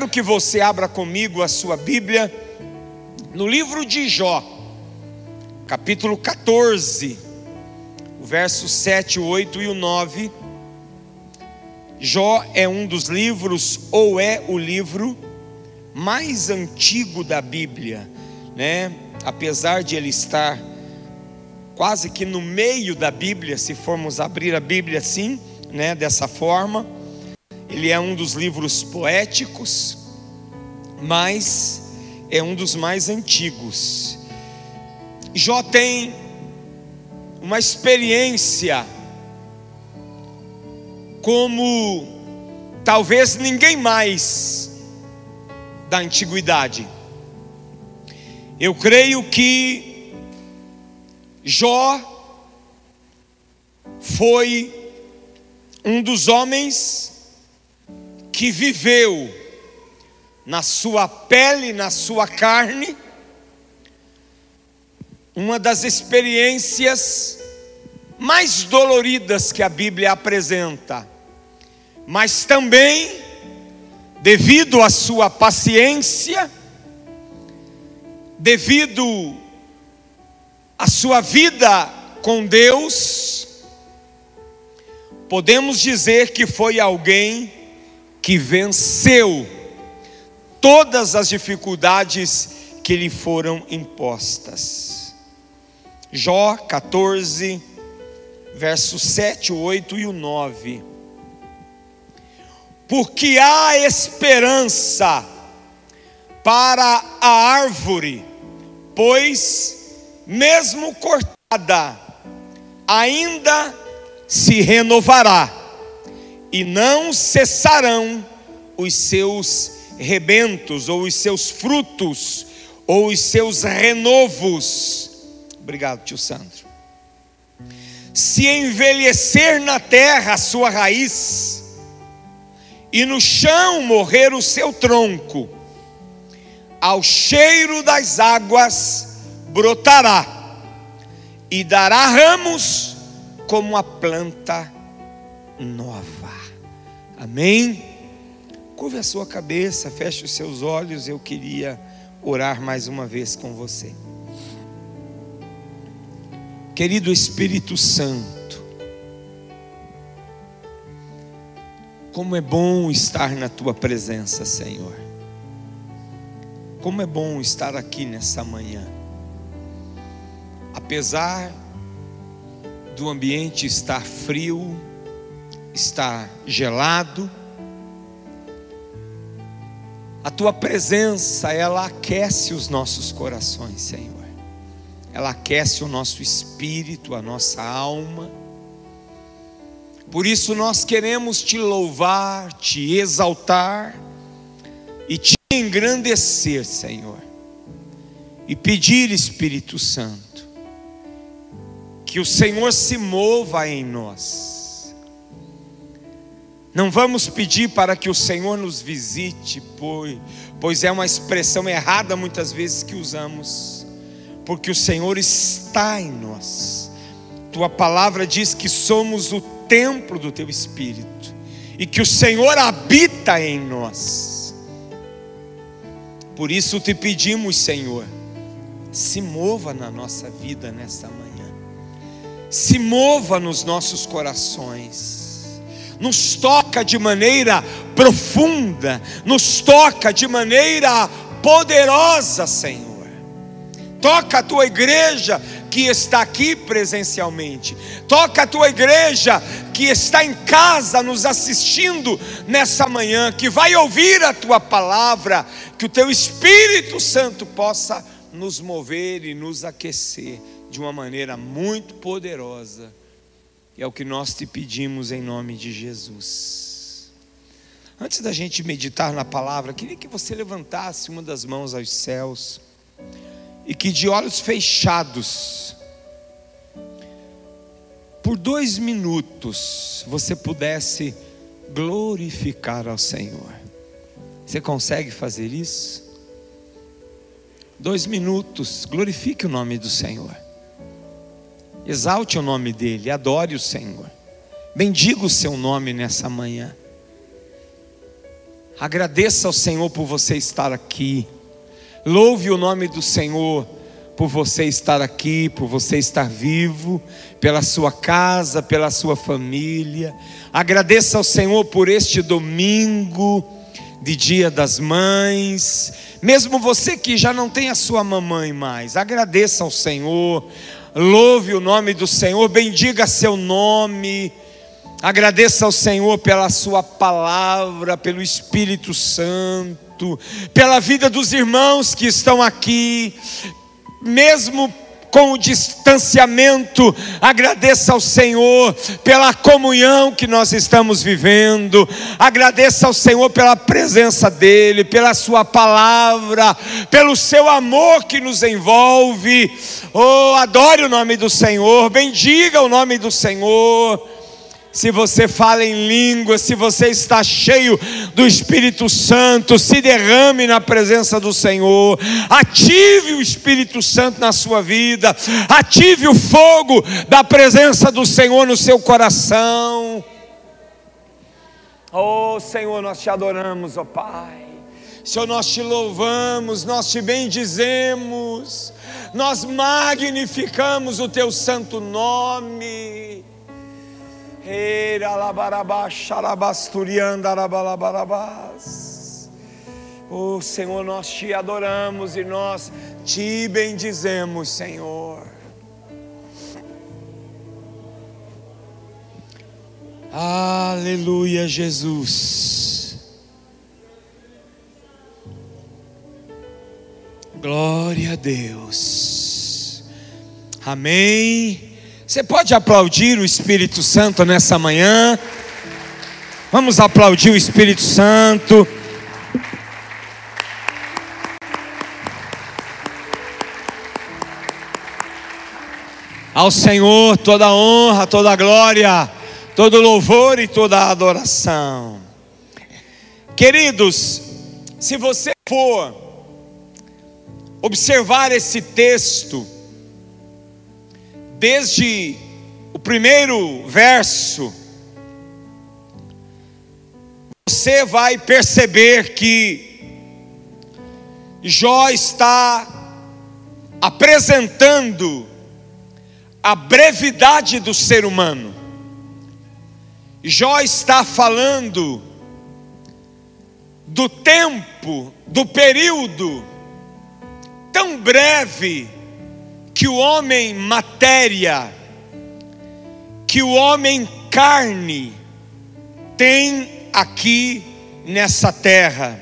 quero que você abra comigo a sua Bíblia no livro de Jó, capítulo 14, o verso 7, 8 e o 9. Jó é um dos livros, ou é o livro mais antigo da Bíblia, né? Apesar de ele estar quase que no meio da Bíblia, se formos abrir a Bíblia assim, né, dessa forma. Ele é um dos livros poéticos, mas é um dos mais antigos. Jó tem uma experiência como talvez ninguém mais da antiguidade. Eu creio que Jó foi um dos homens que viveu na sua pele, na sua carne, uma das experiências mais doloridas que a Bíblia apresenta, mas também, devido à sua paciência, devido à sua vida com Deus, podemos dizer que foi alguém que venceu todas as dificuldades que lhe foram impostas. Jó 14, versos 7, 8 e o 9. Porque há esperança para a árvore, pois, mesmo cortada, ainda se renovará, e não cessarão os seus rebentos, ou os seus frutos, ou os seus renovos. Obrigado, tio Sandro. Se envelhecer na terra a sua raiz, e no chão morrer o seu tronco, ao cheiro das águas brotará, e dará ramos como a planta nova. Amém? Curve a sua cabeça, feche os seus olhos. Eu queria orar mais uma vez com você. Querido Espírito Santo, como é bom estar na tua presença, Senhor. Como é bom estar aqui nessa manhã. Apesar do ambiente estar frio, está gelado, a tua presença, ela aquece os nossos corações, Senhor. Ela aquece o nosso espírito, a nossa alma. Por isso nós queremos te louvar, te exaltar e te engrandecer, Senhor. E pedir, Espírito Santo, que o Senhor se mova em nós. Não vamos pedir para que o Senhor nos visite, pois, é uma expressão errada muitas vezes que usamos, porque o Senhor está em nós. Tua palavra diz que somos o templo do teu Espírito e que o Senhor habita em nós. Por isso te pedimos, Senhor, se mova na nossa vida nesta manhã se mova nos nossos corações, nos toca de maneira profunda, nos toca de maneira poderosa, Senhor. Toca a tua igreja que está aqui presencialmente, toca a tua igreja que está em casa nos assistindo nessa manhã, que vai ouvir a tua palavra, que o teu Espírito Santo possa nos mover e nos aquecer de uma maneira muito poderosa. É o que nós te pedimos em nome de Jesus. Antes da gente meditar na palavra, queria que você levantasse uma das mãos aos céus e que de olhos fechados, por dois minutos, você pudesse glorificar ao Senhor. Você consegue fazer isso? Dois minutos, glorifique o nome do Senhor. Exalte o nome dEle, adore o Senhor. Bendiga o seu nome nessa manhã. Agradeça ao Senhor por você estar aqui. Louve o nome do Senhor por você estar aqui, por você estar vivo, pela sua casa, pela sua família. Agradeça ao Senhor por este domingo de Dia das Mães. Mesmo você que já não tem a sua mamãe mais, agradeça ao Senhor. Louve o nome do Senhor, bendiga seu nome. Agradeça ao Senhor pela Sua palavra, pelo Espírito Santo, pela vida dos irmãos que estão aqui, mesmo com o distanciamento, agradeça ao Senhor pela comunhão que nós estamos vivendo, agradeça ao Senhor pela presença dEle, pela Sua palavra, pelo Seu amor que nos envolve. Oh, adore o nome do Senhor, bendiga o nome do Senhor se você fala em língua, se você está cheio do Espírito Santo, se derrame na presença do Senhor, ative o Espírito Santo na sua vida, ative o fogo da presença do Senhor no seu coração. Oh Senhor, nós te adoramos, oh Pai. Senhor, nós te louvamos, nós te bendizemos, nós magnificamos o teu santo nome. O Senhor, nós te adoramos e nós te bendizemos, Senhor. Aleluia, Jesus. Glória a Deus. Amém. Você pode aplaudir o Espírito Santo nessa manhã? Vamos aplaudir o Espírito Santo. Ao Senhor toda honra, toda glória, todo louvor e toda adoração. Queridos, se você for observar esse texto, desde o primeiro verso, você vai perceber que Jó está apresentando a brevidade do ser humano. Jó está falando do tempo, do período tão breve que o homem matéria, que o homem carne tem aqui nessa terra.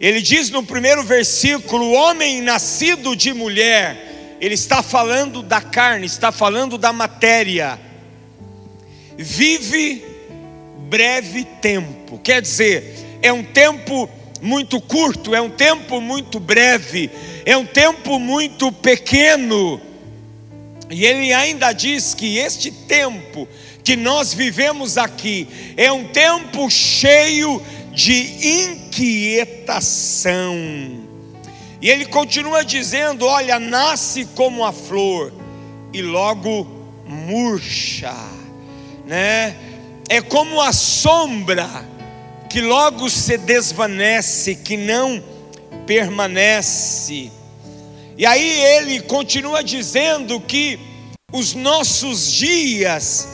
Ele diz no primeiro versículo: o homem nascido de mulher, ele está falando da carne, está falando da matéria, vive breve tempo, quer dizer, é um tempo muito curto, é um tempo muito breve, é um tempo muito pequeno. E ele ainda diz que este tempo que nós vivemos aqui é um tempo cheio de inquietação. E ele continua dizendo: Olha, nasce como a flor e logo murcha, né? É como a sombra que logo se desvanece, que não permanece. E aí ele continua dizendo que os nossos dias,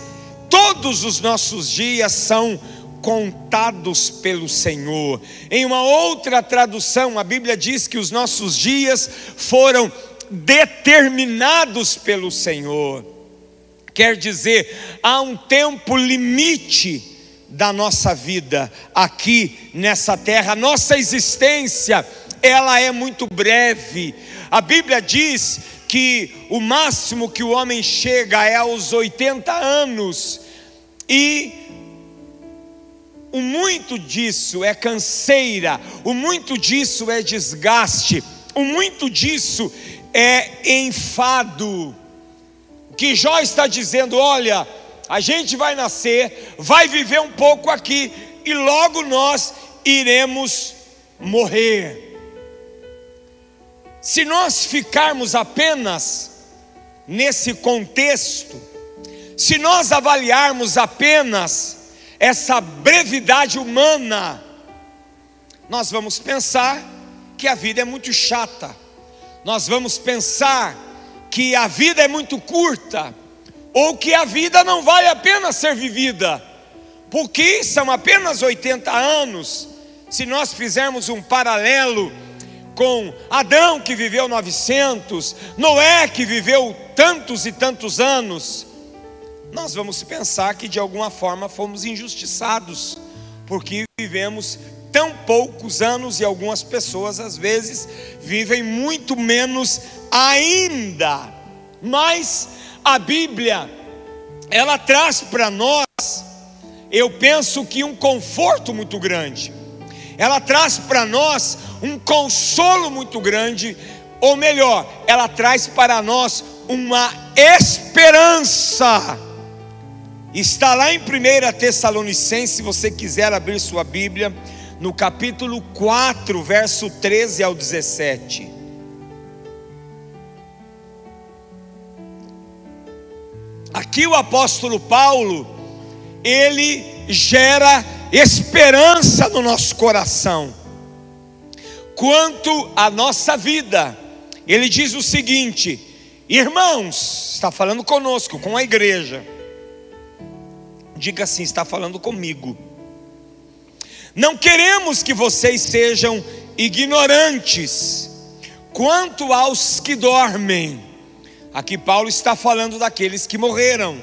todos os nossos dias são contados pelo Senhor. Em uma outra tradução, a Bíblia diz que os nossos dias foram determinados pelo Senhor. Quer dizer, há um tempo limite da nossa vida aqui nessa terra. Nossa existência, ela é muito breve. A Bíblia diz que o máximo que o homem chega é aos 80 anos. E o muito disso é canseira, o muito disso é desgaste, o muito disso é enfado. O que Jó está dizendo, olha, a gente vai nascer, vai viver um pouco aqui e logo nós iremos morrer. Se nós ficarmos apenas nesse contexto, se nós avaliarmos apenas essa brevidade humana, nós vamos pensar que a vida é muito chata, nós vamos pensar que a vida é muito curta, ou que a vida não vale a pena ser vivida, porque são apenas 80 anos. Se nós fizermos um paralelo com Adão que viveu 900, Noé que viveu tantos e tantos anos, nós vamos pensar que de alguma forma fomos injustiçados, porque vivemos tão poucos anos e algumas pessoas às vezes vivem muito menos ainda. Mas a Bíblia, ela traz para nós, eu penso que um conforto muito grande. Ela traz para nós um consolo muito grande, ou melhor, ela traz para nós uma esperança Está lá em 1 Tessalonicenses, se você quiser abrir sua Bíblia, no capítulo 4, verso 13 ao 17. Aqui o apóstolo Paulo, ele gera esperança no nosso coração. Quanto à nossa vida, ele diz o seguinte: irmãos, está falando conosco, com a igreja Diga assim: está falando comigo. Não queremos que vocês sejam ignorantes quanto aos que dormem. Aqui Paulo está falando daqueles que morreram,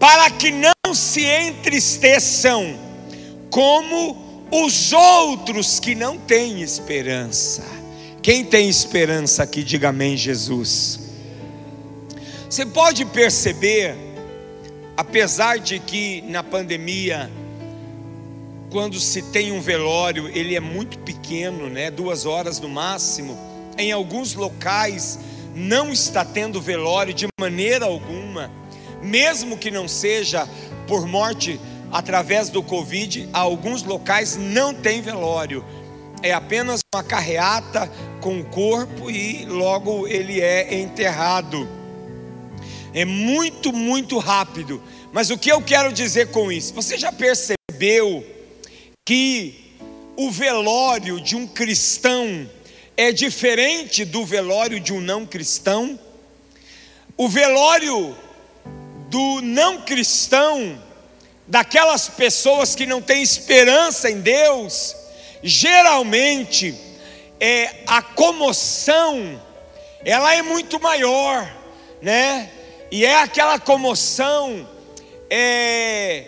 para que não se entristeçam como os outros que não têm esperança. Quem tem esperança aqui, diga amém, Jesus. Você pode perceber apesar de que na pandemia, quando se tem um velório, ele é muito pequeno, né? Duas horas no máximo. Em alguns locais não está tendo velório de maneira alguma, mesmo que não seja por morte através do Covid, alguns locais não tem velório. É apenas uma carreata com o corpo e logo ele é enterrado. É muito, muito rápido. Mas o que eu quero dizer com isso? Você já percebeu que o velório de um cristão é diferente do velório de um não cristão? O velório do não cristão, daquelas pessoas que não têm esperança em Deus, geralmente é a comoção, ela é muito maior, né? E é aquela comoção é,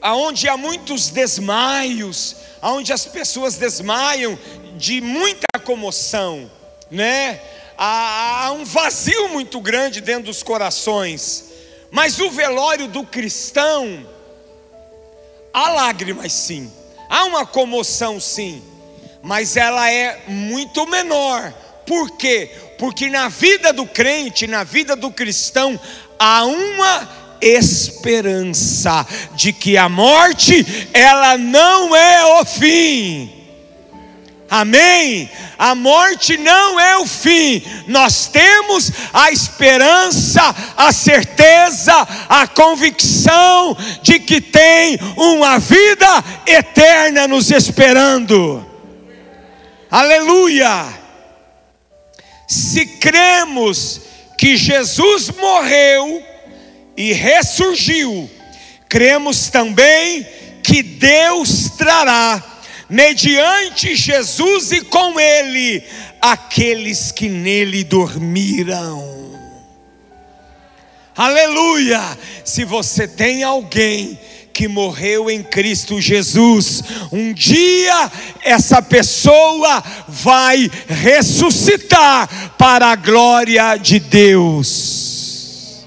aonde há muitos desmaios, aonde as pessoas desmaiam de muita comoção, né? Há, há um vazio muito grande dentro dos corações. Mas o velório do cristão, há lágrimas sim, há uma comoção sim, mas ela é muito menor. Por quê? Porque na vida do crente, na vida do cristão, há uma esperança de que a morte ela não é o fim. Amém? A morte não é o fim, nós temos a esperança, a certeza, a convicção de que tem uma vida eterna nos esperando. Aleluia! Se cremos que Jesus morreu e ressurgiu, cremos também que Deus trará, mediante Jesus e com Ele, aqueles que nele dormiram. Aleluia! Se você tem alguém que morreu em Cristo Jesus. Um dia essa pessoa vai ressuscitar para a glória de Deus.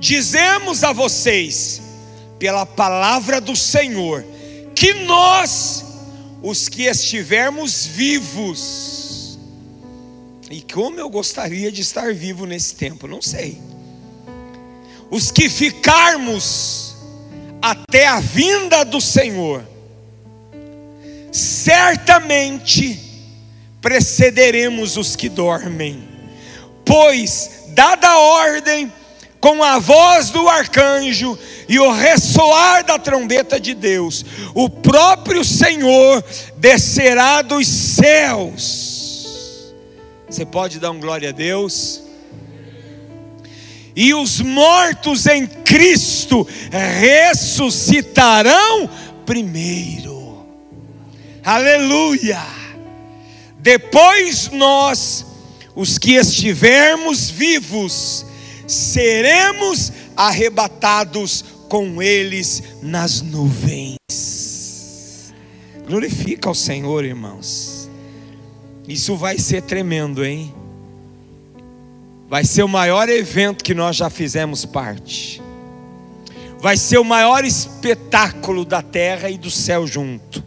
Dizemos a vocês, pela palavra do Senhor, que nós, os que estivermos vivos, e como eu gostaria de estar vivo nesse tempo, não sei. Os que ficarmos até a vinda do Senhor, certamente precederemos os que dormem, pois, dada a ordem, com a voz do arcanjo, e o ressoar da trombeta de Deus, o próprio Senhor descerá dos céus. Você pode dar um glória a Deus? E os mortos em Cristo ressuscitarão primeiro. Aleluia! Depois nós, os que estivermos vivos, seremos arrebatados com eles nas nuvens. Glorifica o Senhor, irmãos. Isso vai ser tremendo, hein? Vai ser o maior evento que nós já fizemos parte. Vai ser o maior espetáculo da terra e do céu junto.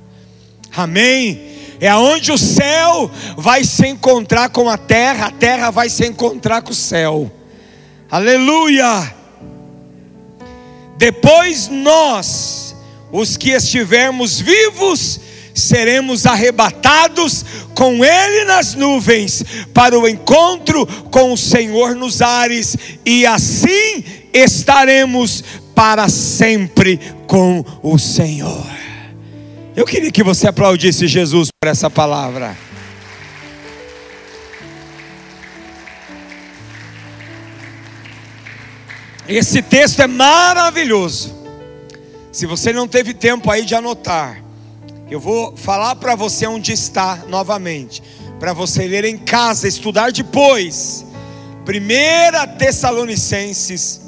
Amém? É aonde o céu vai se encontrar com a terra, a terra vai se encontrar com o céu. Aleluia! Depois nós, os que estivermos vivos, seremos arrebatados com Ele nas nuvens, para o encontro com o Senhor nos ares, e assim estaremos para sempre com o Senhor. Eu queria que você aplaudisse Jesus por essa palavra. Esse texto é maravilhoso. Se você não teve tempo aí de anotar, eu vou falar para você onde está novamente, para você ler em casa, estudar depois. 1 Tessalonicenses,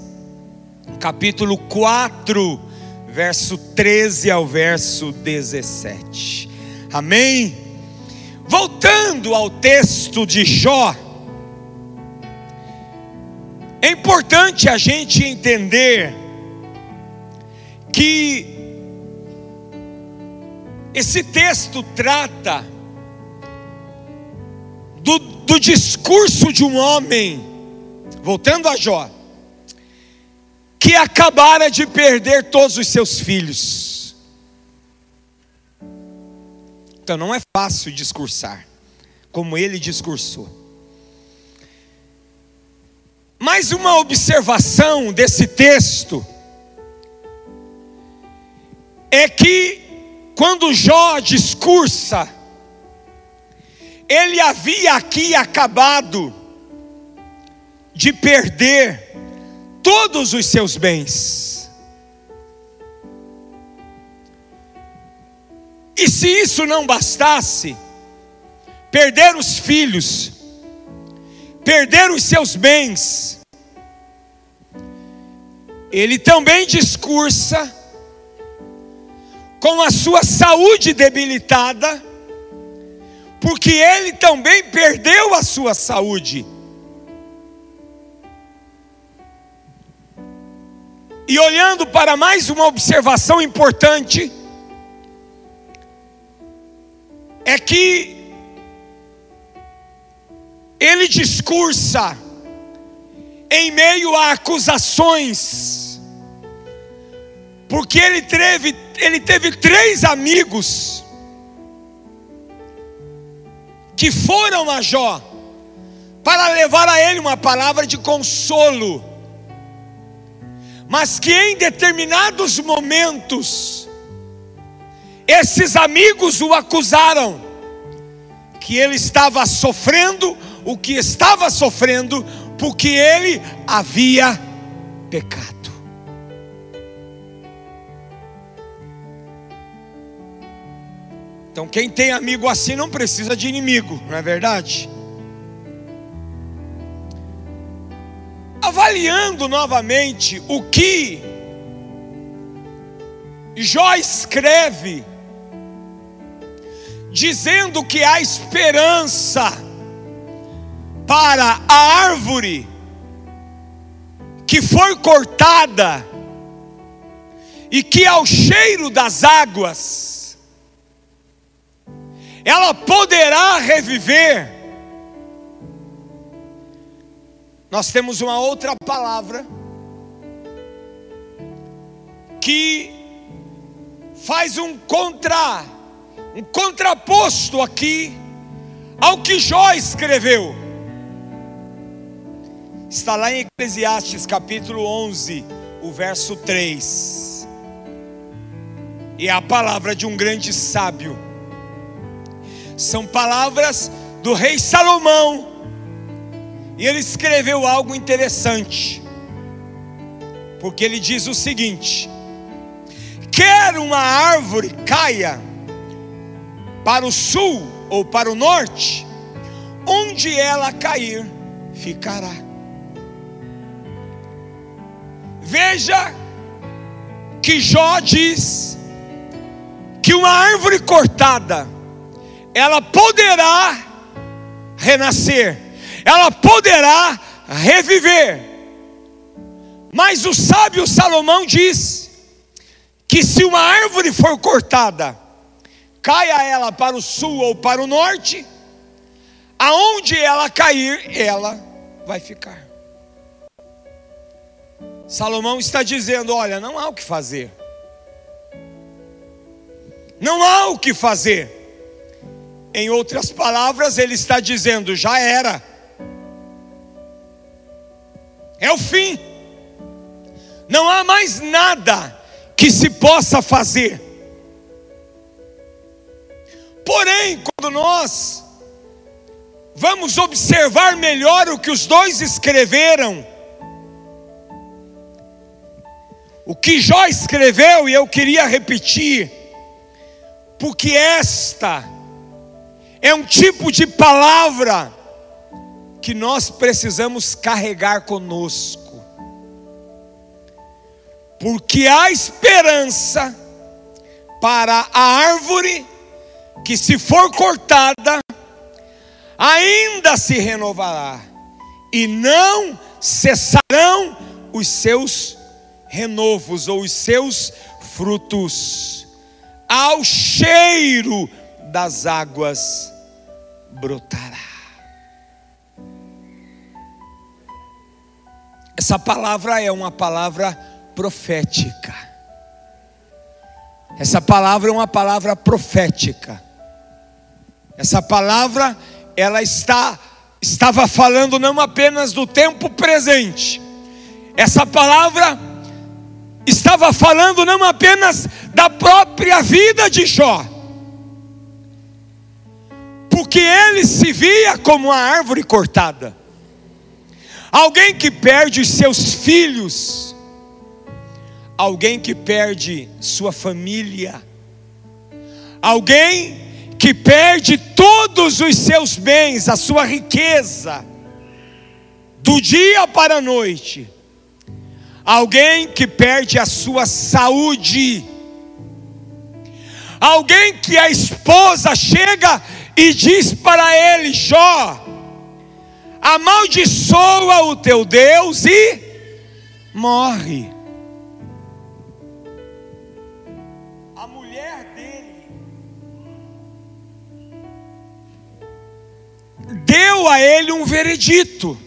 capítulo 4, verso 13 ao verso 17. Amém? Voltando ao texto de Jó, é importante a gente entender que esse texto trata do, do discurso de um homem, voltando a Jó, que acabara de perder todos os seus filhos. Então não é fácil discursar, como ele discursou. Mais uma observação desse texto é que quando Jó discursa, ele havia aqui acabado de perder todos os seus bens. E se isso não bastasse, perder os filhos, perder os seus bens, ele também discursa com a sua saúde debilitada, porque ele também perdeu a sua saúde. E olhando para mais uma observação importante, é que ele discursa em meio a acusações, porque ele teve, ele teve três amigos que foram a Jó para levar a ele uma palavra de consolo, mas que em determinados momentos, esses amigos o acusaram, que ele estava sofrendo o que estava sofrendo, porque ele havia pecado. Então, quem tem amigo assim não precisa de inimigo, não é verdade? Avaliando novamente o que Jó escreve, dizendo que há esperança para a árvore que foi cortada e que ao cheiro das águas ela poderá reviver. Nós temos uma outra palavra que faz um contra um contraposto aqui ao que Jó escreveu. Está lá em Eclesiastes capítulo 11, o verso 3. E é a palavra de um grande sábio. São palavras do rei Salomão. E ele escreveu algo interessante. Porque ele diz o seguinte: quer uma árvore caia para o sul ou para o norte, onde ela cair, ficará. Veja que Jó diz que uma árvore cortada, ela poderá renascer, ela poderá reviver. Mas o sábio Salomão diz que se uma árvore for cortada, caia ela para o sul ou para o norte, aonde ela cair, ela vai ficar. Salomão está dizendo: olha, não há o que fazer. Não há o que fazer. Em outras palavras, ele está dizendo: já era. É o fim. Não há mais nada que se possa fazer. Porém, quando nós vamos observar melhor o que os dois escreveram, o que Jó escreveu, e eu queria repetir, porque esta é um tipo de palavra que nós precisamos carregar conosco. Porque há esperança para a árvore que, se for cortada, ainda se renovará, e não cessarão os seus renovos ou os seus frutos. Ao cheiro das águas brotará. Essa palavra é uma palavra profética. Essa palavra é uma palavra profética. Essa palavra ela está estava falando não apenas do tempo presente. Essa palavra estava falando não apenas da própria vida de Jó, porque ele se via como uma árvore cortada, alguém que perde seus filhos, alguém que perde sua família, alguém que perde todos os seus bens, a sua riqueza, do dia para a noite alguém que perde a sua saúde, alguém que a esposa chega e diz para ele: Jó, amaldiçoa o teu Deus e morre. A mulher dele deu a ele um veredito.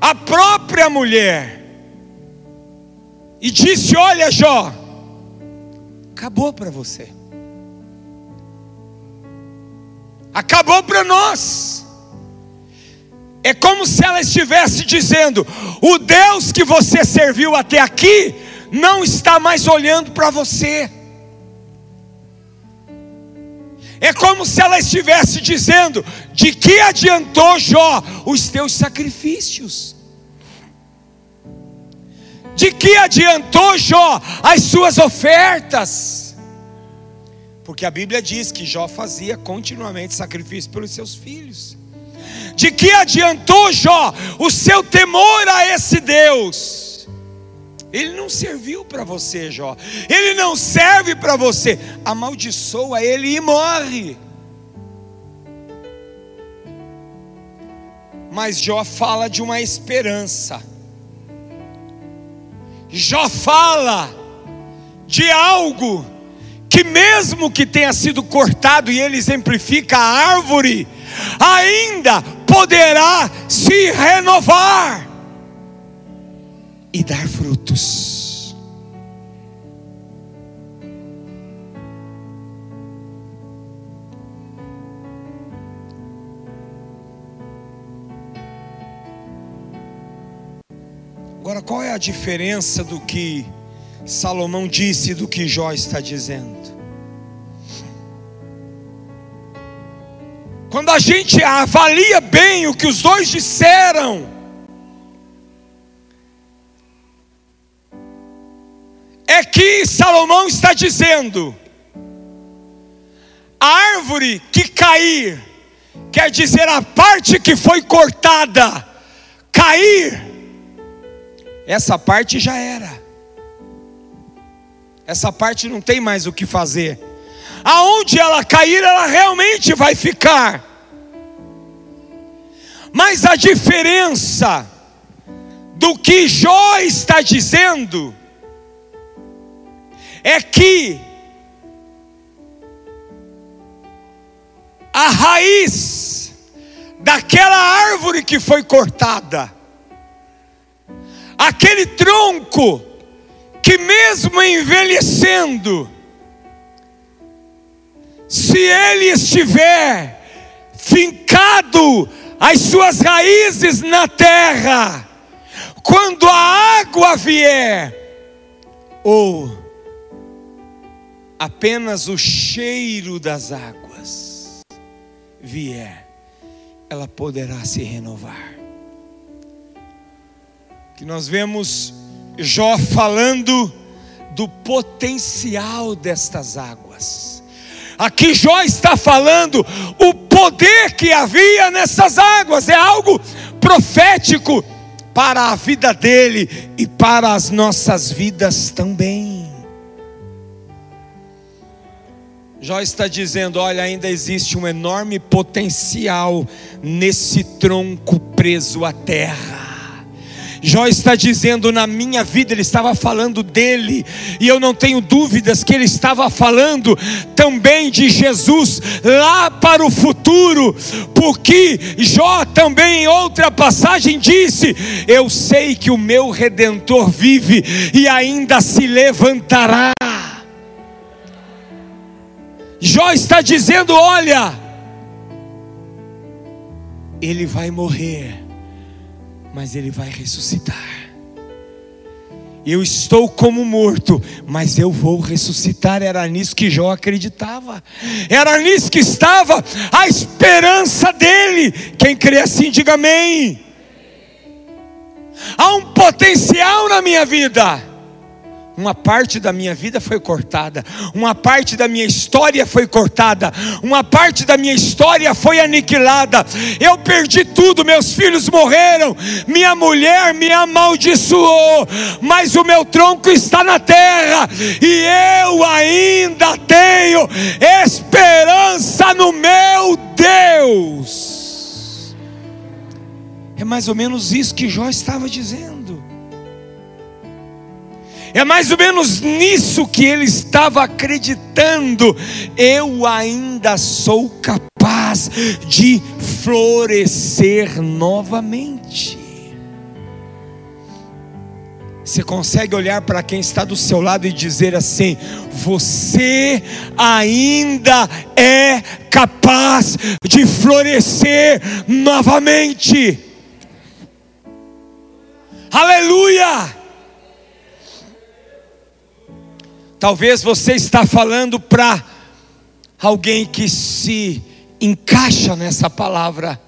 A própria mulher e disse: Olha, Jó, acabou para você, acabou para nós. É como se ela estivesse dizendo: o Deus que você serviu até aqui não está mais olhando para você. É como se ela estivesse dizendo: de que adiantou Jó os teus sacrifícios? De que adiantou Jó as suas ofertas? Porque a Bíblia diz que Jó fazia continuamente sacrifício pelos seus filhos. De que adiantou Jó o seu temor a esse Deus? Ele não serviu para você, Jó. Ele não serve para você. Amaldiçoa ele e morre. Mas Jó fala de uma esperança. Jó fala de algo que, mesmo que tenha sido cortado, e ele exemplifica a árvore, ainda poderá se renovar e dar frutos. Agora, qual é a diferença do que Salomão disse e do que Jó está dizendo? Quando a gente avalia bem o que os dois disseram, é que Salomão está dizendo: a árvore que cair, quer dizer a parte que foi cortada, cair, essa parte já era, essa parte não tem mais o que fazer aonde ela cair, ela realmente vai ficar. Mas a diferença do que Jó está dizendo é que a raiz daquela árvore que foi cortada, aquele tronco que, mesmo envelhecendo, se ele estiver fincado as suas raízes na terra, quando a água vier, ou apenas o cheiro das águas vier, ela poderá se renovar. Que nós vemos Jó falando do potencial destas águas Aqui Jó está falando o poder que havia nessas águas, é algo profético para a vida dele e para as nossas vidas também. Jó está dizendo: olha, ainda existe um enorme potencial nesse tronco preso à terra. Jó está dizendo na minha vida, ele estava falando dele, e eu não tenho dúvidas que ele estava falando também de Jesus lá para o futuro, porque Jó também em outra passagem disse: Eu sei que o meu redentor vive e ainda se levantará. Jó está dizendo: Olha, ele vai morrer mas ele vai ressuscitar. Eu estou como morto, mas eu vou ressuscitar. Era nisso que Jó acreditava, era nisso que estava a esperança dele. Quem crê assim, diga amém. Há um potencial na minha vida uma parte da minha vida foi cortada, uma parte da minha história foi cortada, uma parte da minha história foi aniquilada. Eu perdi tudo, meus filhos morreram, minha mulher me amaldiçoou, mas o meu tronco está na terra e eu ainda tenho esperança no meu Deus. É mais ou menos isso que Jó estava dizendo. É mais ou menos nisso que ele estava acreditando. Eu ainda sou capaz de florescer novamente. Você consegue olhar para quem está do seu lado e dizer assim: Você ainda é capaz de florescer novamente. Aleluia! Talvez você está falando para alguém que se encaixa nessa palavra.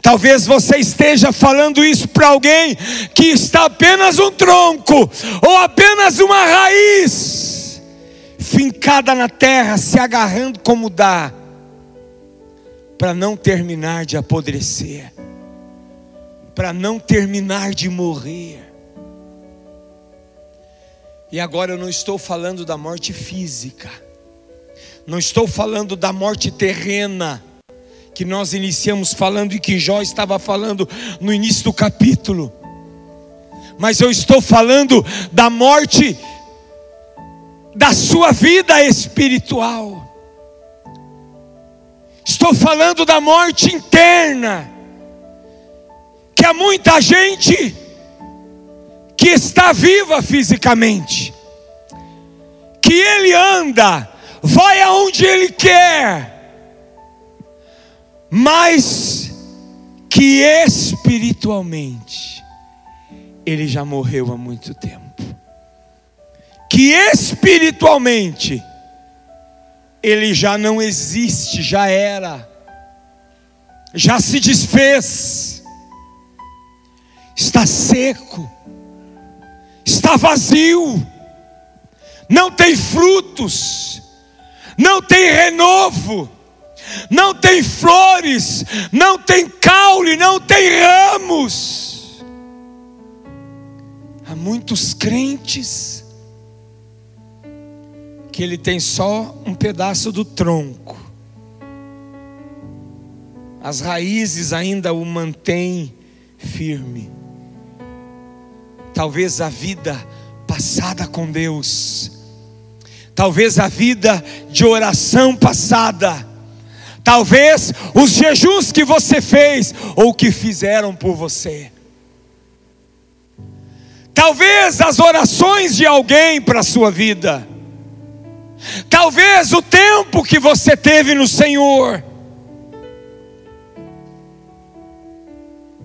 Talvez você esteja falando isso para alguém que está apenas um tronco ou apenas uma raiz fincada na terra, se agarrando como dá, para não terminar de apodrecer, para não terminar de morrer. E agora eu não estou falando da morte física, não estou falando da morte terrena, que nós iniciamos falando e que Jó estava falando no início do capítulo, mas eu estou falando da morte da sua vida espiritual, estou falando da morte interna, que há muita gente que está viva fisicamente, que ele anda, vai aonde ele quer, mas que espiritualmente ele já morreu há muito tempo. Que espiritualmente ele já não existe, já era, já se desfez, está seco, está vazio, não tem frutos, não tem renovo, não tem flores, não tem caule, não tem ramos. Há muitos crentes que ele tem só um pedaço do tronco. As raízes ainda o mantêm firme. Talvez a vida passada com Deus, talvez a vida de oração passada, talvez os jejuns que você fez ou que fizeram por você. Talvez as orações de alguém para a sua vida Talvez o tempo que você teve no Senhor.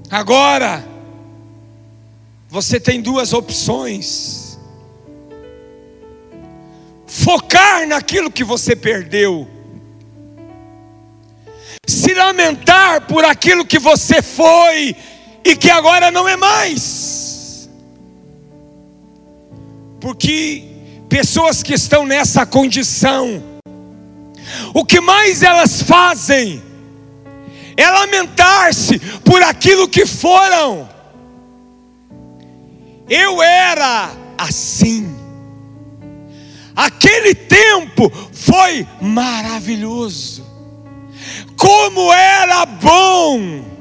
Agora, você tem duas opções: focar naquilo que você perdeu, se lamentar por aquilo que você foi e que agora não é mais, porque pessoas que estão nessa condição, o que mais elas fazem é lamentar-se por aquilo que foram. Eu era assim. Aquele tempo foi maravilhoso. Como era bom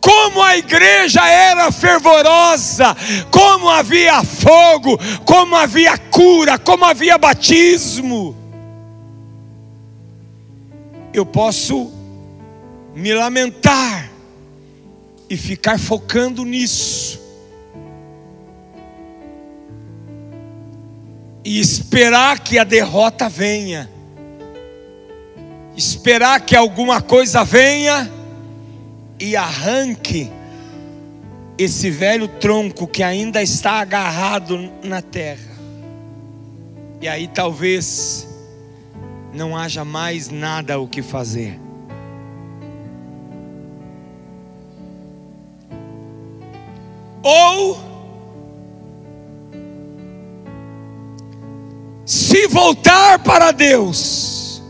como a igreja era fervorosa, como havia fogo, como havia cura, como havia batismo. Eu posso me lamentar e ficar focando nisso. E esperar que a derrota venha, esperar que alguma coisa venha e arranque esse velho tronco que ainda está agarrado na terra. E aí talvez não haja mais nada o que fazer. Ou se voltar para Deus,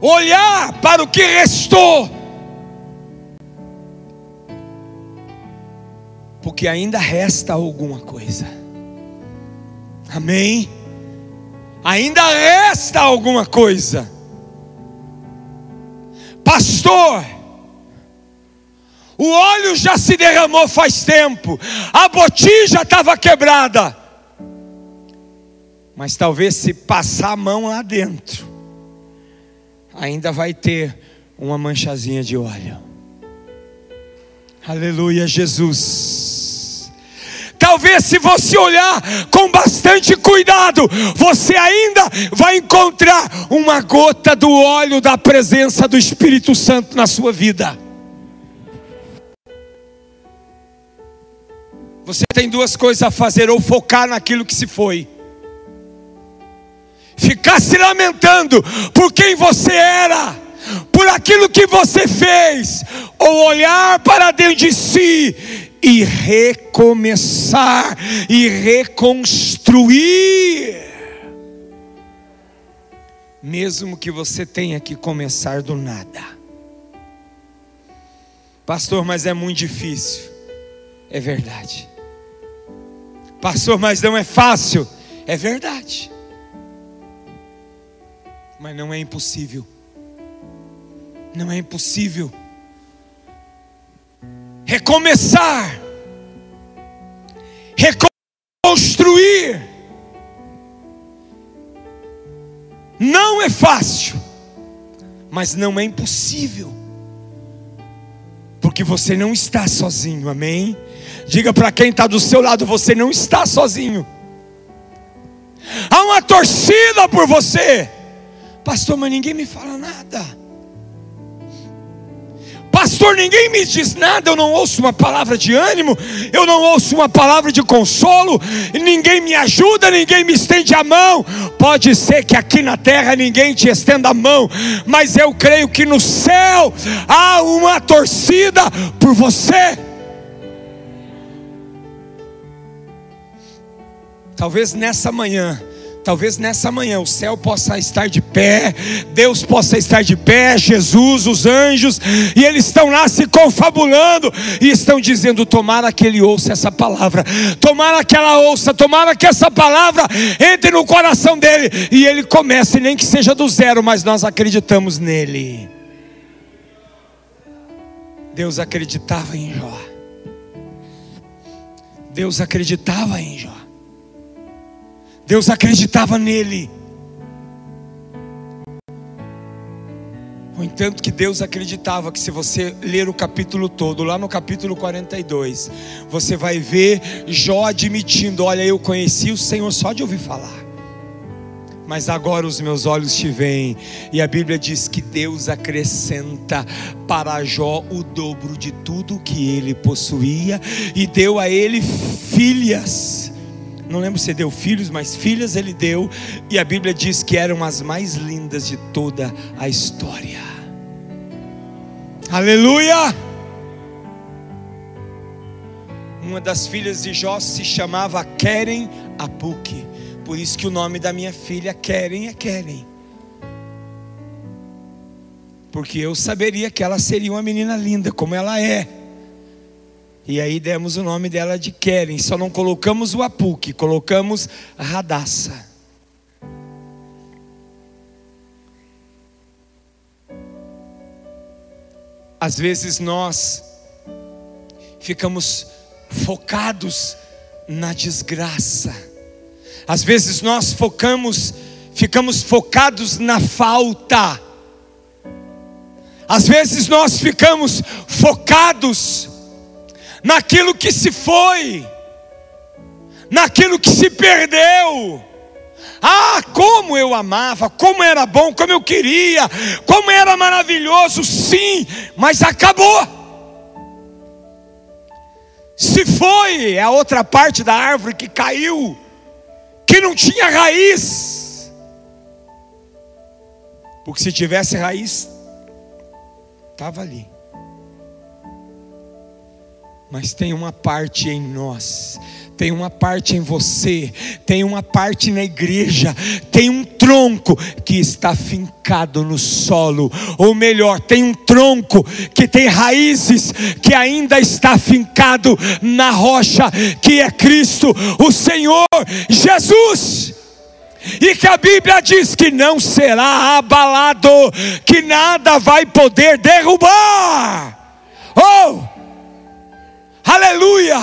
olhar para o que restou porque ainda resta alguma coisa. Amém? Ainda resta alguma coisa. Pastor, o óleo já se derramou faz tempo, a botija estava quebrada. Mas talvez se passar a mão lá dentro, ainda vai ter uma manchazinha de óleo. Aleluia, Jesus. Talvez se você olhar com bastante cuidado, você ainda vai encontrar uma gota do óleo da presença do Espírito Santo na sua vida. Você tem duas coisas a fazer: ou focar naquilo que se foi, ficar se lamentando por quem você era, por aquilo que você fez, ou olhar para dentro de si e recomeçar e reconstruir. Mesmo que você tenha que começar do nada. Pastor, mas é muito difícil. É verdade. Pastor, mas não é fácil. É verdade. Mas não é impossível. Não é impossível recomeçar, reconstruir. Não é fácil, mas não é impossível, porque você não está sozinho, amém? Diga para quem está do seu lado: você não está sozinho. Há uma torcida por você, pastor, mas ninguém me fala nada. Pastor, ninguém me diz nada, eu não ouço uma palavra de ânimo, eu não ouço uma palavra de consolo, ninguém me ajuda, ninguém me estende a mão. Pode ser que aqui na terra ninguém te estenda a mão, mas eu creio que no céu há uma torcida por você. Talvez nessa manhã Talvez nessa manhã o céu possa estar de pé, Deus possa estar de pé, Jesus, os anjos, e eles estão lá se confabulando e estão dizendo: tomara que ele ouça essa palavra, tomara que ela ouça, tomara que essa palavra entre no coração dele e ele comece, nem que seja do zero, mas nós acreditamos nele. Deus acreditava em Jó. Deus acreditava em Jó. Deus acreditava nele. No entanto, que Deus acreditava que se você ler o capítulo todo, lá no capítulo 42, você vai ver Jó admitindo: Olha, eu conheci o Senhor só de ouvir falar, mas agora os meus olhos te veem. E a Bíblia diz que Deus acrescenta para Jó o dobro de tudo que ele possuía e deu a ele filhas não lembro se deu filhos, mas filhas ele deu, e a Bíblia diz que eram as mais lindas de toda a história. Aleluia! Uma das filhas de Jó se chamava Keren Apuque, por isso que o nome da minha filha Keren é Keren. Porque eu saberia que ela seria uma menina linda, como ela é. E aí demos o nome dela de Keren, só não colocamos o Apuque, colocamos Radassa. Às vezes nós ficamos focados na desgraça. Às vezes nós focamos, ficamos focados na falta. Às vezes nós ficamos focados naquilo que se foi, naquilo que se perdeu. Ah, como eu amava, como era bom, como eu queria, como era maravilhoso, sim, mas acabou. Se foi, é a outra parte da árvore que caiu, que não tinha raiz. Porque se tivesse raiz, estava ali. Mas tem uma parte em nós, tem uma parte em você, tem uma parte na igreja, tem um tronco que está fincado no solo, ou melhor, tem um tronco que tem raízes que ainda está fincado na rocha, que é Cristo, o Senhor Jesus. E que a Bíblia diz que não será abalado, que nada vai poder derrubar. Oh! Aleluia!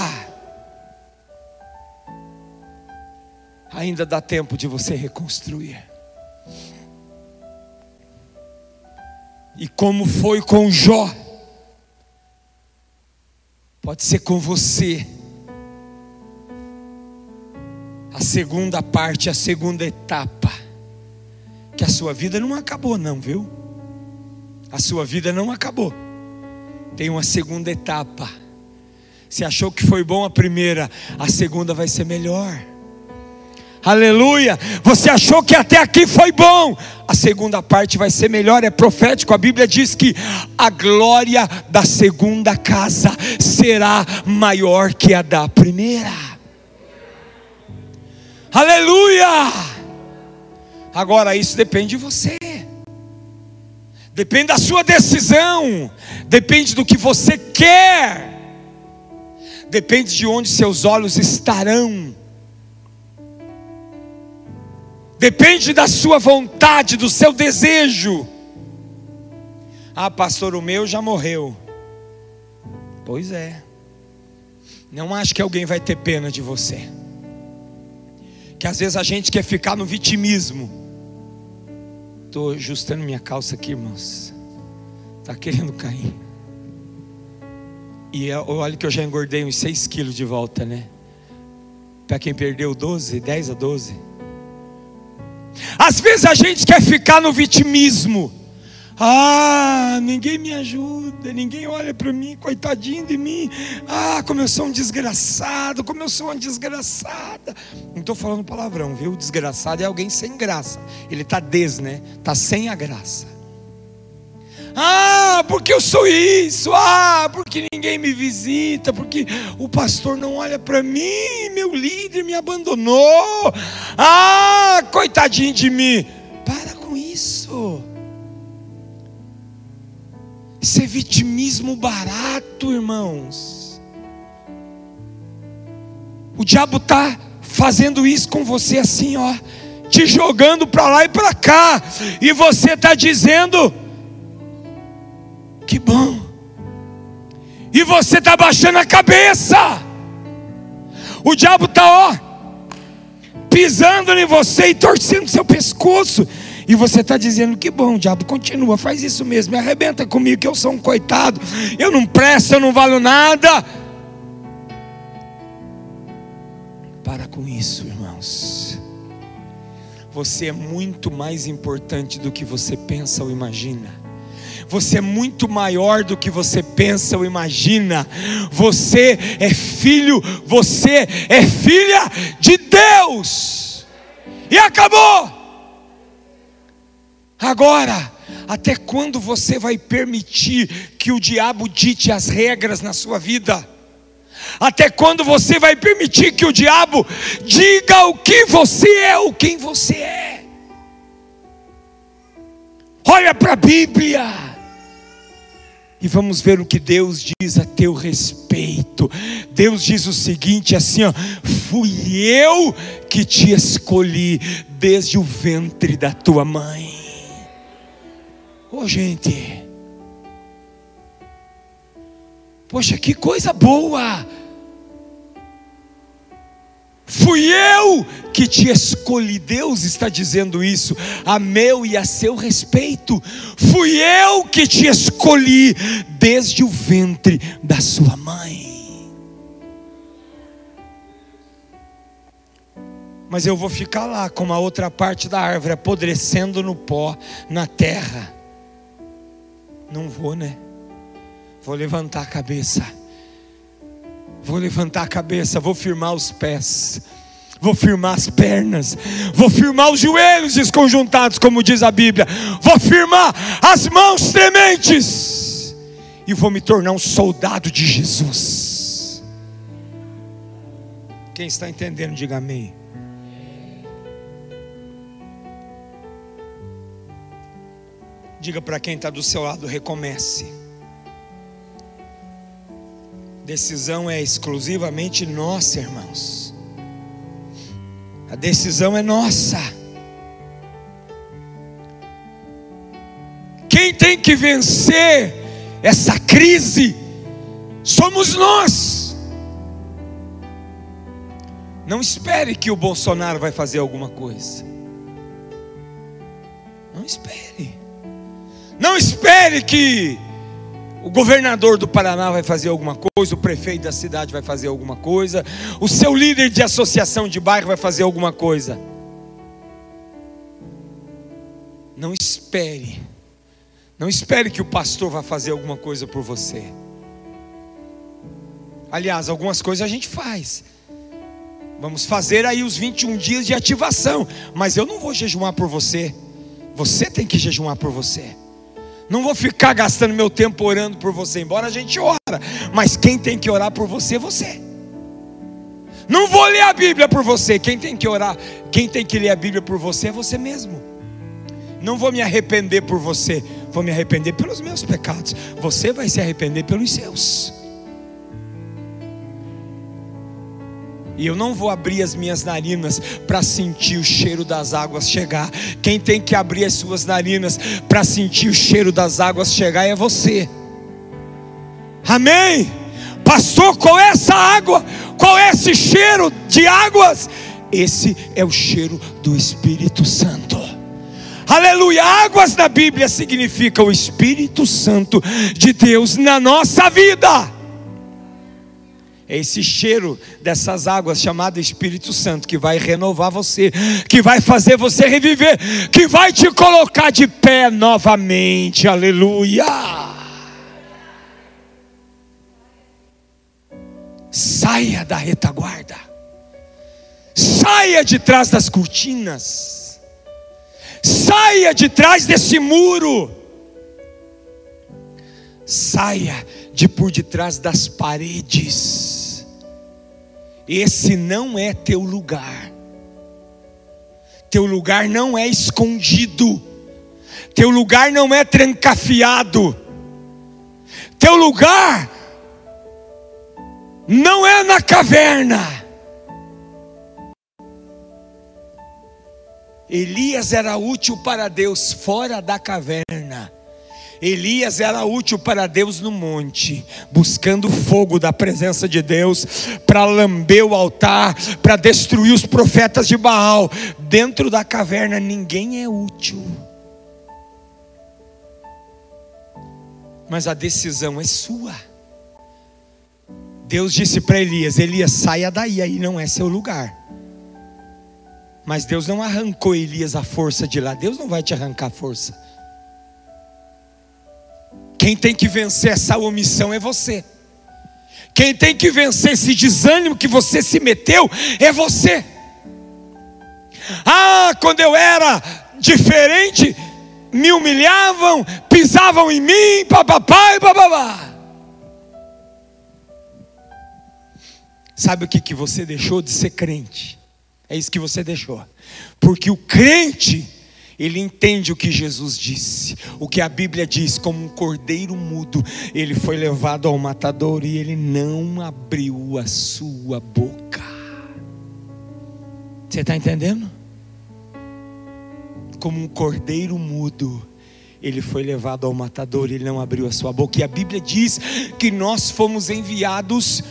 Ainda dá tempo de você reconstruir. E como foi com Jó, pode ser com você. A segunda parte, a segunda etapa. Que a sua vida não acabou, não, viu? A sua vida não acabou. Tem uma segunda etapa se achou que foi bom a primeira, a segunda vai ser melhor. Aleluia! Você achou que até aqui foi bom, a segunda parte vai ser melhor, é profético. A Bíblia diz que a glória da segunda casa será maior que a da primeira. Aleluia! Agora isso depende de você. Depende da sua decisão, depende do que você quer depende de onde seus olhos estarão. Depende da sua vontade, do seu desejo. Ah, pastor, o meu já morreu. Pois é. Não acho que alguém vai ter pena de você. Que às vezes a gente quer ficar no vitimismo. Estou ajustando minha calça aqui, irmãos. Está querendo cair. E olha que eu já engordei uns 6 quilos de volta, né? Para quem perdeu 12, 10 a 12. Às vezes a gente quer ficar no vitimismo. Ah, ninguém me ajuda, ninguém olha para mim, coitadinho de mim. Ah, como eu sou um desgraçado, como eu sou uma desgraçada. Não estou falando palavrão, viu? Desgraçado é alguém sem graça. Ele está des, né? Está sem a graça. Ah, porque eu sou isso. Ah, porque ninguém me visita. Porque o pastor não olha para mim. Meu líder me abandonou. Ah, coitadinho de mim. Para com isso. Isso é vitimismo barato, irmãos. O diabo está fazendo isso com você assim, ó, te jogando para lá e para cá, e você está dizendo: que bom. E você está baixando a cabeça. O diabo está, ó, pisando em você e torcendo seu pescoço. E você está dizendo que bom, diabo, continua, faz isso mesmo, me arrebenta comigo, que eu sou um coitado, eu não presto, eu não valo nada. Para com isso, irmãos. Você é muito mais importante do que você pensa ou imagina. Você é muito maior do que você pensa ou imagina. Você é filho, você é filha de Deus. E acabou. Agora, até quando você vai permitir que o diabo dite as regras na sua vida? Até quando você vai permitir que o diabo diga o que você é ou quem você é? Olha para a Bíblia e vamos ver o que Deus diz a teu respeito. Deus diz o seguinte assim, ó: fui eu que te escolhi desde o ventre da tua mãe. Ô oh, gente, poxa, que coisa boa! Fui eu que te escolhi. Deus está dizendo isso a meu e a seu respeito. Fui eu que te escolhi desde o ventre da sua mãe. Mas eu vou ficar lá com a outra parte da árvore apodrecendo no pó, na terra. Não vou, né? Vou levantar a cabeça Vou levantar a cabeça, vou firmar os pés, vou firmar as pernas, vou firmar os joelhos desconjuntados, como diz a Bíblia, vou firmar as mãos trementes e vou me tornar um soldado de Jesus. Quem está entendendo, diga amém. Diga para quem está do seu lado: recomece. Decisão é exclusivamente nossa, irmãos. A decisão é nossa. Quem tem que vencer essa crise somos nós. Não espere que o Bolsonaro vai fazer alguma coisa. Não espere. Não espere que o governador do Paraná vai fazer alguma coisa, o prefeito da cidade vai fazer alguma coisa, o seu líder de associação de bairro vai fazer alguma coisa. Não espere, não espere que o pastor vá fazer alguma coisa por você. Aliás, algumas coisas a gente faz. Vamos fazer aí os 21 dias de ativação, mas eu não vou jejuar por você. Você tem que jejuar por você. Não vou ficar gastando meu tempo orando por você, embora a gente ora, mas quem tem que orar por você é você. Não vou ler a Bíblia por você, quem tem que orar, quem tem que ler a Bíblia por você é você mesmo. Não vou me arrepender por você, vou me arrepender pelos meus pecados. Você vai se arrepender pelos seus. E eu não vou abrir as minhas narinas para sentir o cheiro das águas chegar. Quem tem que abrir as suas narinas para sentir o cheiro das águas chegar é você. Amém? Pastor, qual é essa água? Qual é esse cheiro de águas? Esse é o cheiro do Espírito Santo. Aleluia! Águas na Bíblia significa o Espírito Santo de Deus na nossa vida. É esse cheiro dessas águas chamado Espírito Santo que vai renovar você, que vai fazer você reviver, que vai te colocar de pé novamente. Aleluia! Saia da retaguarda. Saia de trás das cortinas. Saia de trás desse muro. Saia de por detrás das paredes. Esse não é teu lugar. Teu lugar não é escondido. Teu lugar não é trancafiado. Teu lugar não é na caverna. Elias era útil para Deus fora da caverna. Elias era útil para Deus no monte, buscando fogo da presença de Deus, para lamber o altar, para destruir os profetas de Baal. Dentro da caverna ninguém é útil. Mas a decisão é sua. Deus disse para Elias: Elias, saia daí, aí não é seu lugar. Mas Deus não arrancou Elias a força de lá. Deus não vai te arrancar a força. Quem tem que vencer essa omissão é você. Quem tem que vencer esse desânimo que você se meteu é você. Ah, quando eu era diferente, me humilhavam, pisavam em mim, papapá e bababá. Sabe o que, que você deixou de ser crente? É isso que você deixou. Porque o crente, ele entende o que Jesus disse, o que a Bíblia diz, como um cordeiro mudo, ele foi levado ao matador e ele não abriu a sua boca. Você está entendendo? Como um cordeiro mudo, ele foi levado ao matador e ele não abriu a sua boca. E a Bíblia diz que nós fomos enviados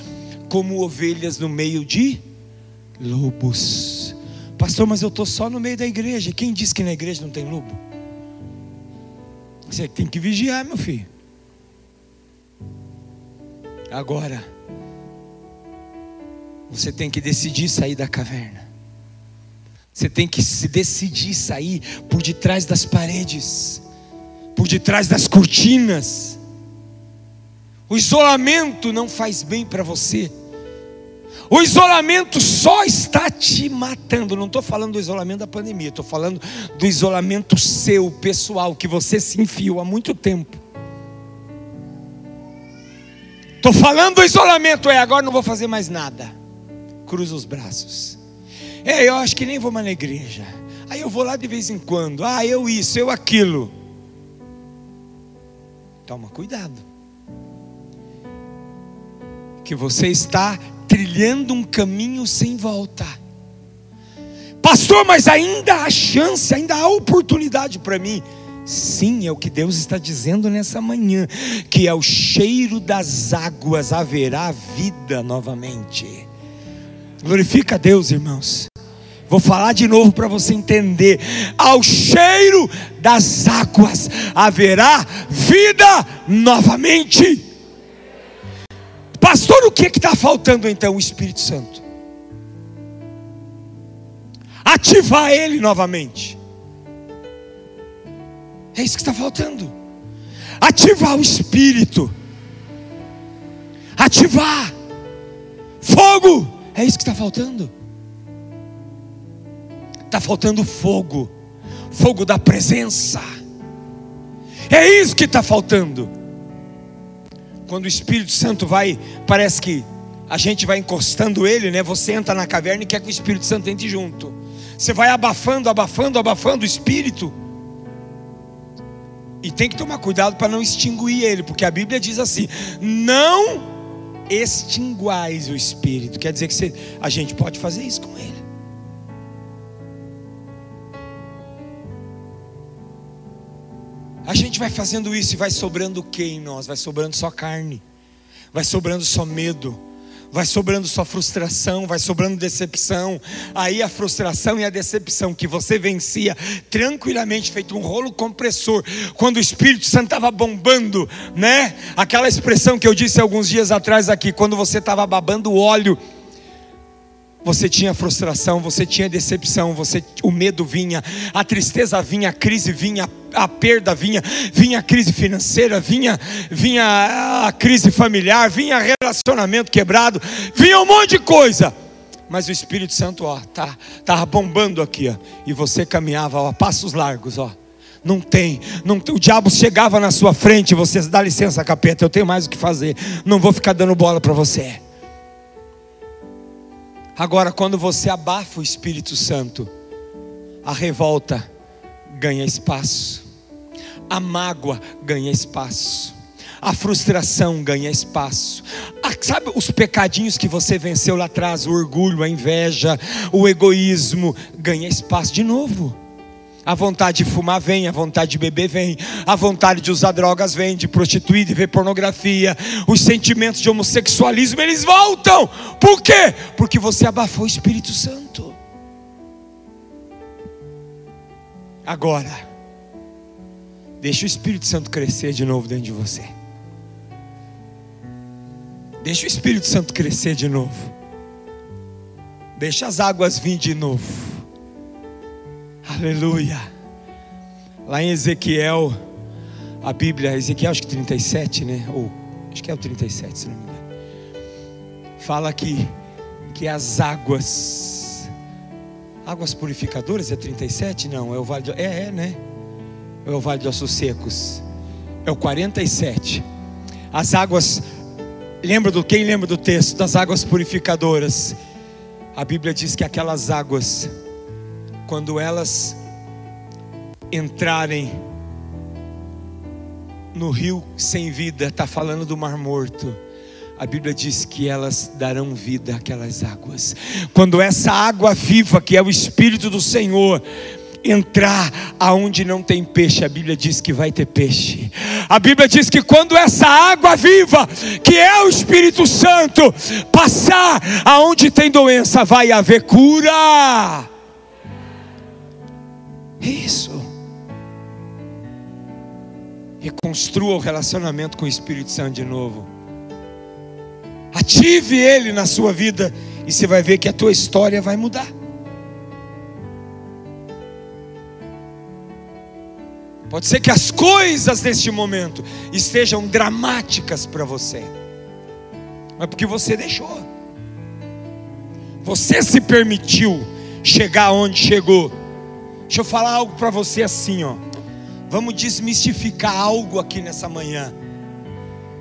como ovelhas no meio de lobos. Pastor, mas eu estou só no meio da igreja. Quem disse que na igreja não tem lobo? Você tem que vigiar, meu filho. Agora, você tem que decidir sair da caverna. Você tem que se decidir sair por detrás das paredes, por detrás das cortinas. O isolamento não faz bem para você. O isolamento só está te matando. Não estou falando do isolamento da pandemia, estou falando do isolamento seu, pessoal, que você se enfiou há muito tempo. Estou falando do isolamento, é agora não vou fazer mais nada. Cruza os braços. É, eu acho que nem vou mais na igreja. Aí eu vou lá de vez em quando. Ah, eu isso, eu aquilo. Toma cuidado. Que você está trilhando um caminho sem volta. Pastor, mas ainda há chance, ainda há oportunidade para mim. Sim, é o que Deus está dizendo nessa manhã, que é o cheiro das águas haverá vida novamente. Glorifica a Deus, irmãos. Vou falar de novo para você entender. Ao cheiro das águas haverá vida novamente. Pastor, o que está faltando então? O Espírito Santo. Ativar ele novamente. É isso que está faltando. Ativar o Espírito. Ativar. Fogo. É isso que está faltando. Está faltando fogo. Fogo da presença. É isso que está faltando. Quando o Espírito Santo vai, parece que a gente vai encostando ele, né? Você entra na caverna e quer que o Espírito Santo entre junto. Você vai abafando, abafando, abafando o Espírito. E tem que tomar cuidado para não extinguir ele, porque a Bíblia diz assim: não extinguais o Espírito. Quer dizer que você, a gente pode fazer isso com ele. A gente vai fazendo isso e vai sobrando o que em nós? Vai sobrando só carne, vai sobrando só medo, vai sobrando sua frustração, vai sobrando decepção. Aí a frustração e a decepção que você vencia tranquilamente, feito um rolo compressor, quando o Espírito Santo estava bombando, né? Aquela expressão que eu disse alguns dias atrás aqui, quando você estava babando óleo você tinha frustração, você tinha decepção, você, o medo vinha, a tristeza vinha, a crise vinha, a perda vinha, vinha a crise financeira, vinha, vinha a crise familiar, vinha relacionamento quebrado, vinha um monte de coisa. Mas o Espírito Santo, ó, tá, tava bombando aqui, ó, e você caminhava ó, passos largos, ó. Não tem, não, o diabo chegava na sua frente, você dá licença, capeta, eu tenho mais o que fazer, não vou ficar dando bola para você. Agora, quando você abafa o Espírito Santo, a revolta ganha espaço, a mágoa ganha espaço, a frustração ganha espaço. Ah, sabe os pecadinhos que você venceu lá atrás, o orgulho, a inveja, o egoísmo, ganha espaço de novo. A vontade de fumar vem, a vontade de beber vem, a vontade de usar drogas vem, de prostituir, de ver pornografia, os sentimentos de homossexualismo, eles voltam. Por quê? Porque você abafou o Espírito Santo. Agora, deixa o Espírito Santo crescer de novo dentro de você. Deixa o Espírito Santo crescer de novo. Deixa as águas vir de novo. Aleluia. Lá em Ezequiel, a Bíblia, Ezequiel acho que 37, né? Ou acho que é o 37, se não me engano. Fala que que as águas águas purificadoras é 37? Não, é o vale é, é, né? É o vale de ossos secos. É o 47. As águas Lembra do quem lembra do texto das águas purificadoras? A Bíblia diz que aquelas águas quando elas entrarem no rio sem vida, está falando do Mar Morto. A Bíblia diz que elas darão vida àquelas águas. Quando essa água viva, que é o Espírito do Senhor, entrar aonde não tem peixe, a Bíblia diz que vai ter peixe. A Bíblia diz que quando essa água viva, que é o Espírito Santo, passar aonde tem doença, vai haver cura. Isso. Reconstrua o relacionamento com o Espírito Santo de novo. Ative ele na sua vida e você vai ver que a tua história vai mudar. Pode ser que as coisas deste momento estejam dramáticas para você, mas porque você deixou, você se permitiu chegar onde chegou Deixa eu falar algo para você assim, ó. Vamos desmistificar algo aqui nessa manhã.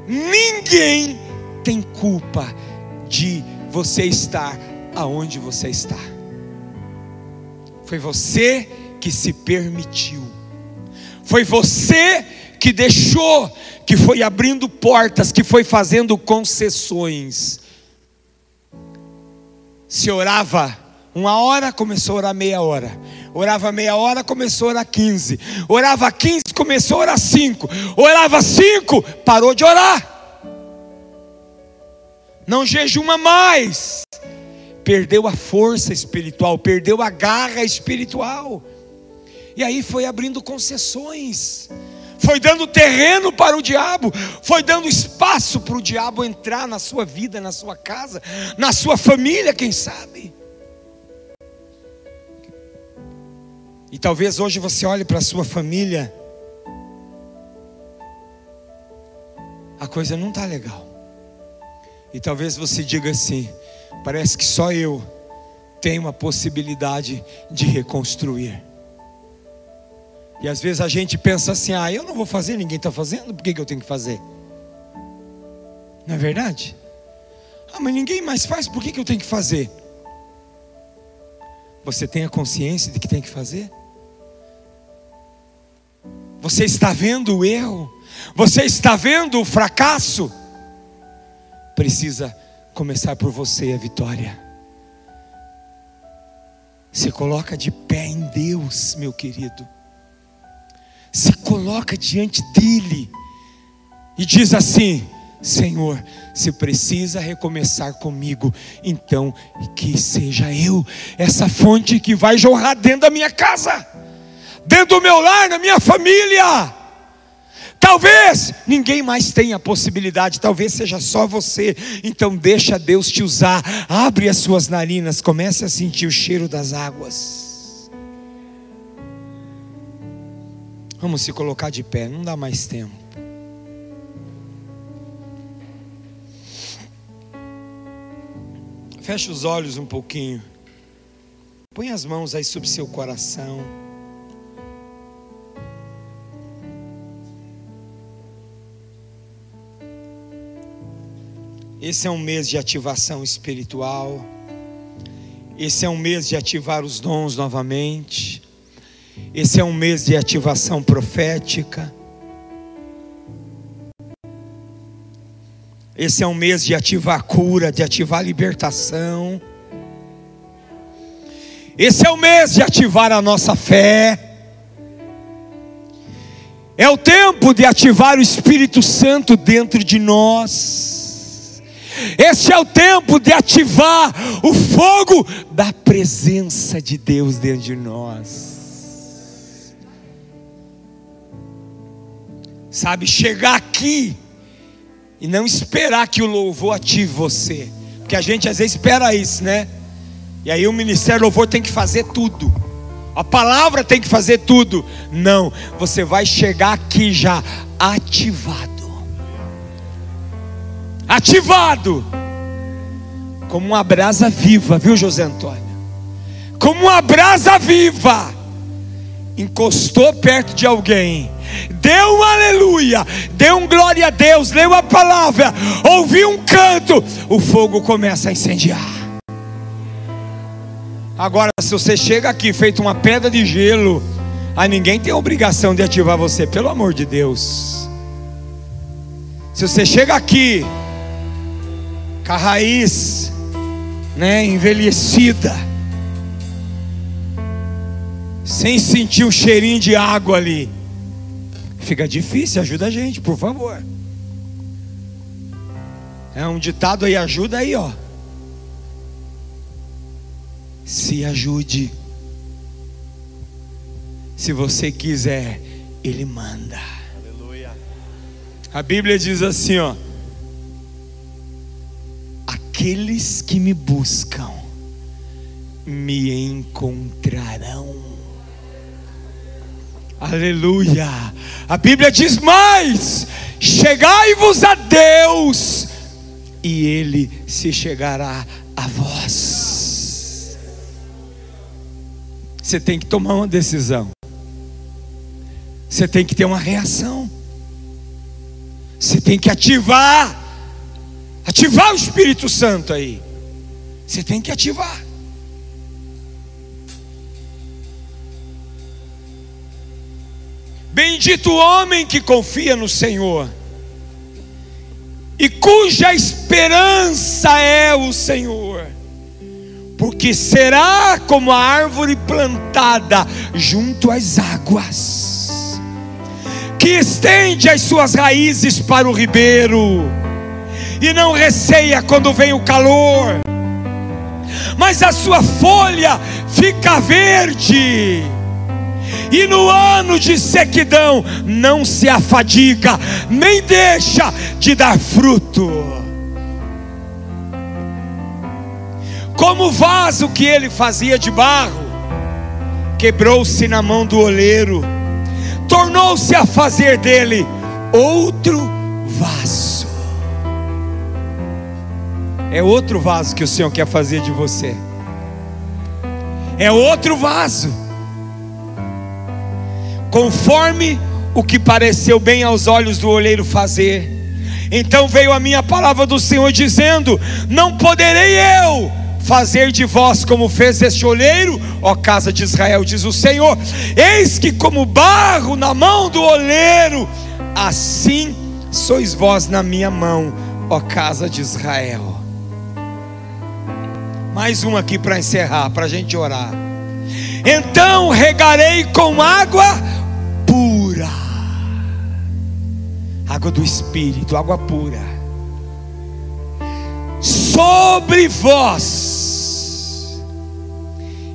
Ninguém tem culpa de você estar aonde você está. Foi você que se permitiu. Foi você que deixou, que foi abrindo portas, que foi fazendo concessões. Se orava uma hora, começou a orar meia hora. Orava meia hora, começou a orar 15. Orava 15, começou a orar 5. Orava 5, parou de orar. Não jejuma mais. Perdeu a força espiritual, perdeu a garra espiritual. E aí foi abrindo concessões. Foi dando terreno para o diabo, foi dando espaço para o diabo entrar na sua vida, na sua casa, na sua família, quem sabe. E talvez hoje você olhe para a sua família, a coisa não está legal. E talvez você diga assim: parece que só eu tenho a possibilidade de reconstruir. E às vezes a gente pensa assim: ah, eu não vou fazer, ninguém está fazendo, por que, que eu tenho que fazer? Não é verdade? Ah, mas ninguém mais faz, por que, que eu tenho que fazer? Você tem a consciência de que tem que fazer? Você está vendo o erro? Você está vendo o fracasso? Precisa começar por você a vitória. Se coloca de pé em Deus, meu querido. Se coloca diante dele e diz assim: Senhor, se precisa recomeçar comigo, então que seja eu essa fonte que vai jorrar dentro da minha casa, dentro do meu lar, na minha família. Talvez ninguém mais tenha a possibilidade, talvez seja só você. Então deixa Deus te usar. Abre as suas narinas, comece a sentir o cheiro das águas. Vamos se colocar de pé, não dá mais tempo. Feche os olhos um pouquinho. Põe as mãos aí sobre seu coração. Esse é um mês de ativação espiritual. Esse é um mês de ativar os dons novamente. Esse é um mês de ativação profética. Esse é um mês de ativar cura, de ativar libertação. Esse é o mês de ativar a nossa fé. É o tempo de ativar o Espírito Santo dentro de nós. Esse é o tempo de ativar o fogo da presença de Deus dentro de nós. Sabe, chegar aqui e não esperar que o louvor ative você, porque a gente às vezes espera isso, né? E aí o ministério louvor tem que fazer tudo. A palavra tem que fazer tudo. Não, você vai chegar aqui já ativado. Ativado. Como uma brasa viva, viu, José Antônio? Como uma brasa viva. Encostou perto de alguém deu um aleluia, deu um glória a Deus, leu a palavra, ouviu um canto, o fogo começa a incendiar. Agora, se você chega aqui feito uma pedra de gelo, aí ninguém tem a obrigação de ativar você, pelo amor de Deus. Se você chega aqui com a raiz, né, envelhecida, sem sentir o cheirinho de água ali, Fica difícil, ajuda a gente, por favor. É um ditado aí, ajuda aí, ó. Se ajude. Se você quiser, Ele manda. Aleluia. A Bíblia diz assim, ó. Aqueles que me buscam me encontrarão. Aleluia. A Bíblia diz mais: chegai-vos a Deus, e Ele se chegará a vós. Você tem que tomar uma decisão. Você tem que ter uma reação. Você tem que ativar. Ativar o Espírito Santo aí. Você tem que ativar. Bendito o homem que confia no Senhor e cuja esperança é o Senhor, porque será como a árvore plantada junto às águas, que estende as suas raízes para o ribeiro e não receia quando vem o calor, mas a sua folha fica verde e no ano de sequidão não se afadiga, nem deixa de dar fruto. Como o vaso que ele fazia de barro, quebrou-se na mão do oleiro, tornou-se a fazer dele outro vaso. É outro vaso que o Senhor quer fazer de você. É outro vaso conforme o que pareceu bem aos olhos do olheiro fazer. Então veio a minha palavra do Senhor dizendo: Não poderei eu fazer de vós como fez este olheiro, ó casa de Israel, diz o Senhor. Eis que como barro na mão do olheiro, assim sois vós na minha mão, ó casa de Israel. Mais um aqui para encerrar, para a gente orar. Então regarei com água água do Espírito, água pura. sobre vós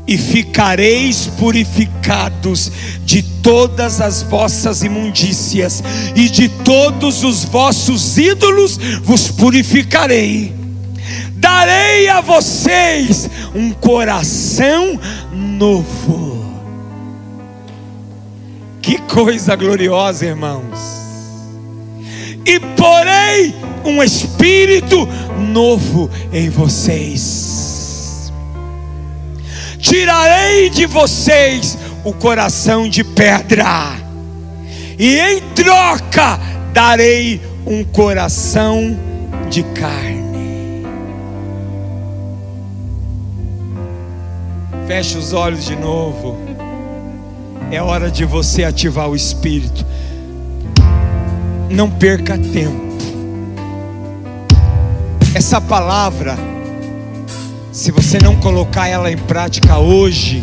e ficareis purificados de todas as vossas imundícias e de todos os vossos ídolos vos purificarei. Darei a vocês um coração novo. Que coisa gloriosa, irmãos. E porei um espírito novo em vocês tirarei de vocês o coração de pedra, e em troca darei um coração de carne. Feche os olhos de novo. É hora de você ativar o espírito. Não perca tempo. Essa palavra se você não colocar ela em prática hoje,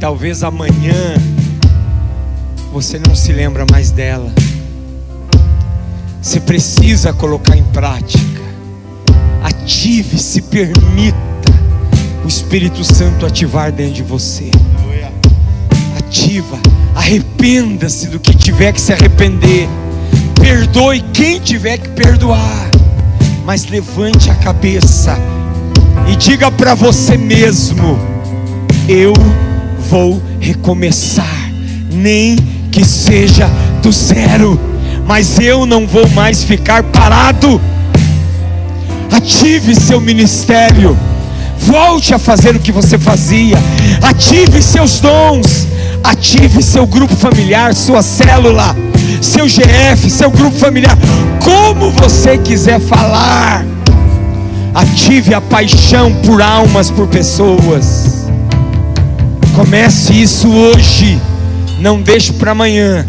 talvez amanhã você não se lembra mais dela. Você precisa colocar em prática. Ative, se permita o Espírito Santo ativar dentro de você. Ativa, arrependa-se do que tiver que se arrepender. Perdoe quem tiver que perdoar. Mas levante a cabeça e diga para você mesmo: eu vou recomeçar, nem que seja do zero, mas eu não vou mais ficar parado. Ative seu ministério, volte a fazer o que você fazia, ative seus dons, ative seu grupo familiar, sua célula, seu GF, seu grupo familiar, como você quiser falar Ative a paixão por almas, por pessoas. Comece isso hoje. Não deixe para amanhã,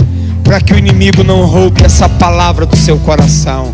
para que o inimigo não roube essa palavra do seu coração.